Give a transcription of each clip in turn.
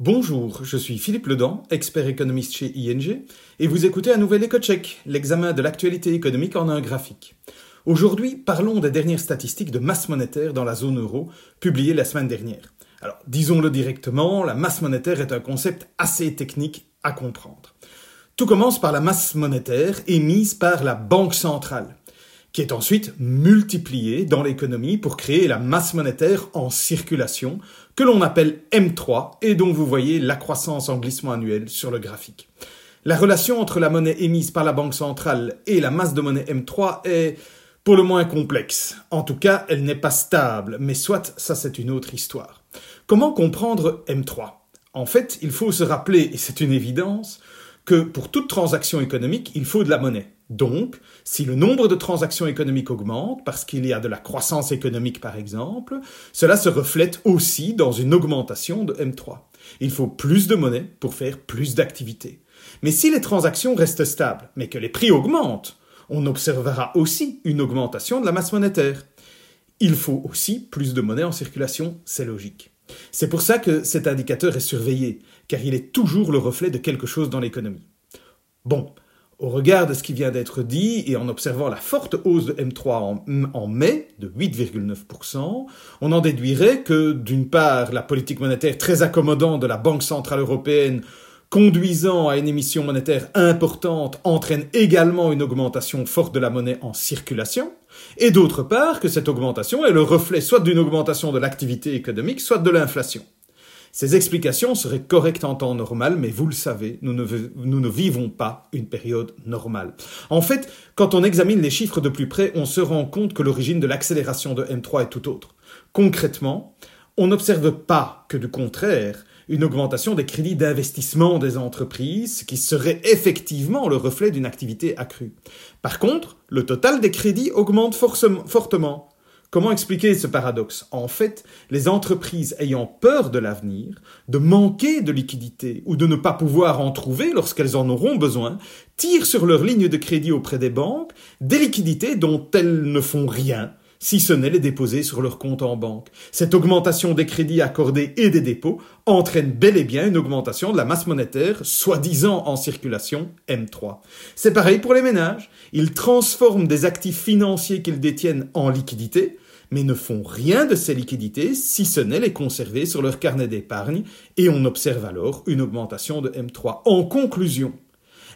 Bonjour, je suis Philippe Ledan, expert économiste chez ING, et vous écoutez un nouvel EcoCheck, l'examen de l'actualité économique en un graphique. Aujourd'hui, parlons des dernières statistiques de masse monétaire dans la zone euro, publiées la semaine dernière. Alors, disons-le directement, la masse monétaire est un concept assez technique à comprendre. Tout commence par la masse monétaire émise par la Banque centrale qui est ensuite multipliée dans l'économie pour créer la masse monétaire en circulation, que l'on appelle M3, et dont vous voyez la croissance en glissement annuel sur le graphique. La relation entre la monnaie émise par la Banque centrale et la masse de monnaie M3 est pour le moins complexe. En tout cas, elle n'est pas stable, mais soit, ça c'est une autre histoire. Comment comprendre M3 En fait, il faut se rappeler, et c'est une évidence, que pour toute transaction économique, il faut de la monnaie. Donc, si le nombre de transactions économiques augmente, parce qu'il y a de la croissance économique par exemple, cela se reflète aussi dans une augmentation de M3. Il faut plus de monnaie pour faire plus d'activités. Mais si les transactions restent stables, mais que les prix augmentent, on observera aussi une augmentation de la masse monétaire. Il faut aussi plus de monnaie en circulation, c'est logique. C'est pour ça que cet indicateur est surveillé, car il est toujours le reflet de quelque chose dans l'économie. Bon, au regard de ce qui vient d'être dit et en observant la forte hausse de M3 en, mai de 8,9%, on en déduirait que, d'une part, la politique monétaire très accommodante de la Banque centrale européenne conduisant à une émission monétaire importante entraîne également une augmentation forte de la monnaie en circulation, et d'autre part que cette augmentation est le reflet soit d'une augmentation de l'activité économique, soit de l'inflation. Ces explications seraient correctes en temps normal, mais vous le savez, nous ne, vivons pas une période normale. En fait, quand on examine les chiffres de plus près, on se rend compte que l'origine de l'accélération de M3 est tout autre. Concrètement, on n'observe pas que du contraire, une augmentation des crédits d'investissement des entreprises qui serait effectivement le reflet d'une activité accrue. Par contre, le total des crédits augmente fortement. Comment expliquer ce paradoxe? En fait, les entreprises ayant peur de l'avenir, de manquer de liquidités ou de ne pas pouvoir en trouver lorsqu'elles en auront besoin, tirent sur leur ligne de crédit auprès des banques des liquidités dont elles ne font rien, si ce n'est les déposer sur leur compte en banque. Cette augmentation des crédits accordés et des dépôts entraîne bel et bien une augmentation de la masse monétaire, soi-disant en circulation M3. C'est pareil pour les ménages. Ils transforment des actifs financiers qu'ils détiennent en liquidités, mais ne font rien de ces liquidités si ce n'est les conserver sur leur carnet d'épargne, et on observe alors une augmentation de M3. En conclusion,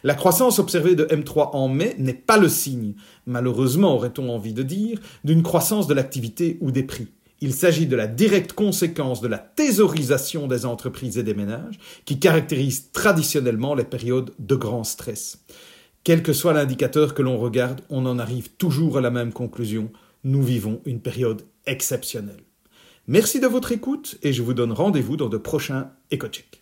la croissance observée de M3 en mai n'est pas le signe, malheureusement aurait-on envie de dire, d'une croissance de l'activité ou des prix. Il s'agit de la directe conséquence de la thésaurisation des entreprises et des ménages qui caractérise traditionnellement les périodes de grand stress. Quel que soit l'indicateur que l'on regarde, on en arrive toujours à la même conclusion. Nous vivons une période exceptionnelle. Merci de votre écoute et je vous donne rendez-vous dans de prochains EcoCheck.